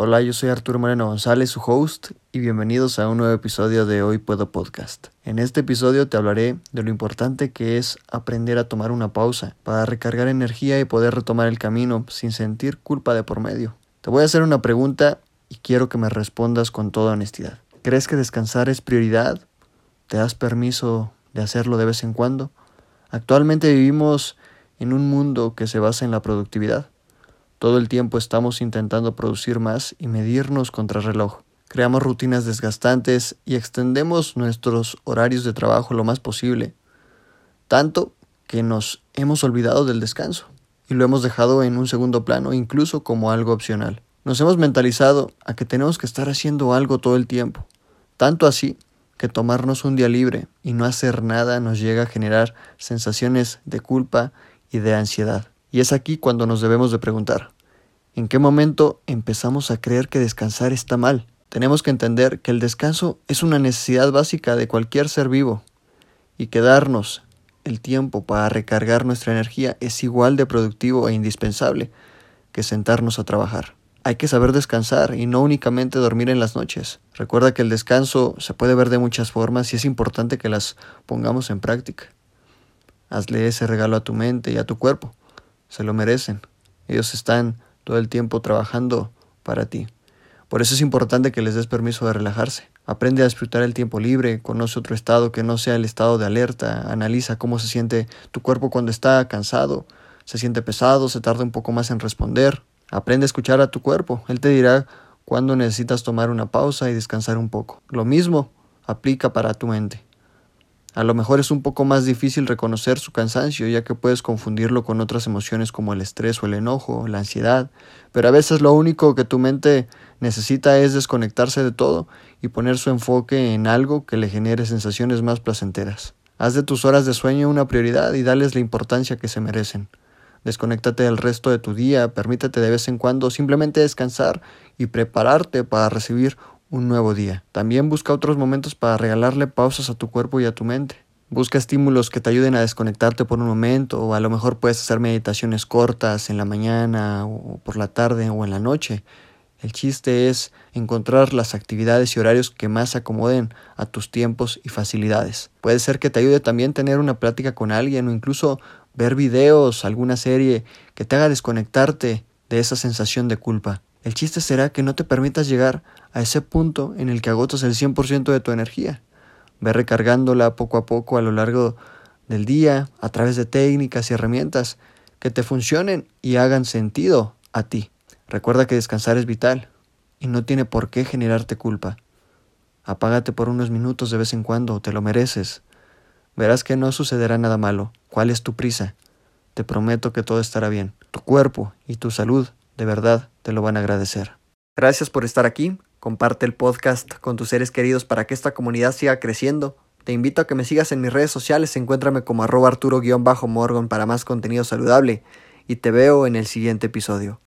Hola, yo soy Arturo Moreno González, su host, y bienvenidos a un nuevo episodio de Hoy Puedo Podcast. En este episodio te hablaré de lo importante que es aprender a tomar una pausa para recargar energía y poder retomar el camino sin sentir culpa de por medio. Te voy a hacer una pregunta y quiero que me respondas con toda honestidad. ¿Crees que descansar es prioridad? ¿Te das permiso de hacerlo de vez en cuando? Actualmente vivimos en un mundo que se basa en la productividad todo el tiempo estamos intentando producir más y medirnos contra reloj. Creamos rutinas desgastantes y extendemos nuestros horarios de trabajo lo más posible, tanto que nos hemos olvidado del descanso y lo hemos dejado en un segundo plano, incluso como algo opcional. Nos hemos mentalizado a que tenemos que estar haciendo algo todo el tiempo, tanto así que tomarnos un día libre y no hacer nada nos llega a generar sensaciones de culpa y de ansiedad. Y es aquí cuando nos debemos de preguntar, ¿en qué momento empezamos a creer que descansar está mal? Tenemos que entender que el descanso es una necesidad básica de cualquier ser vivo y que darnos el tiempo para recargar nuestra energía es igual de productivo e indispensable que sentarnos a trabajar. Hay que saber descansar y no únicamente dormir en las noches. Recuerda que el descanso se puede ver de muchas formas y es importante que las pongamos en práctica. Hazle ese regalo a tu mente y a tu cuerpo se lo merecen. Ellos están todo el tiempo trabajando para ti. Por eso es importante que les des permiso de relajarse. Aprende a disfrutar el tiempo libre, conoce otro estado que no sea el estado de alerta, analiza cómo se siente tu cuerpo cuando está cansado, se siente pesado, se tarda un poco más en responder. Aprende a escuchar a tu cuerpo, él te dirá cuándo necesitas tomar una pausa y descansar un poco. Lo mismo aplica para tu mente. A lo mejor es un poco más difícil reconocer su cansancio, ya que puedes confundirlo con otras emociones como el estrés o el enojo, la ansiedad, pero a veces lo único que tu mente necesita es desconectarse de todo y poner su enfoque en algo que le genere sensaciones más placenteras. Haz de tus horas de sueño una prioridad y dales la importancia que se merecen. Desconéctate del resto de tu día, permítete de vez en cuando simplemente descansar y prepararte para recibir un nuevo día. También busca otros momentos para regalarle pausas a tu cuerpo y a tu mente. Busca estímulos que te ayuden a desconectarte por un momento o a lo mejor puedes hacer meditaciones cortas en la mañana o por la tarde o en la noche. El chiste es encontrar las actividades y horarios que más acomoden a tus tiempos y facilidades. Puede ser que te ayude también tener una plática con alguien o incluso ver videos, alguna serie que te haga desconectarte de esa sensación de culpa. El chiste será que no te permitas llegar a ese punto en el que agotas el 100% de tu energía. Ve recargándola poco a poco a lo largo del día a través de técnicas y herramientas que te funcionen y hagan sentido a ti. Recuerda que descansar es vital y no tiene por qué generarte culpa. Apágate por unos minutos de vez en cuando, te lo mereces. Verás que no sucederá nada malo. ¿Cuál es tu prisa? Te prometo que todo estará bien. Tu cuerpo y tu salud de verdad te lo van a agradecer. Gracias por estar aquí. Comparte el podcast con tus seres queridos para que esta comunidad siga creciendo. Te invito a que me sigas en mis redes sociales. Encuéntrame como arroba arturo-morgan para más contenido saludable. Y te veo en el siguiente episodio.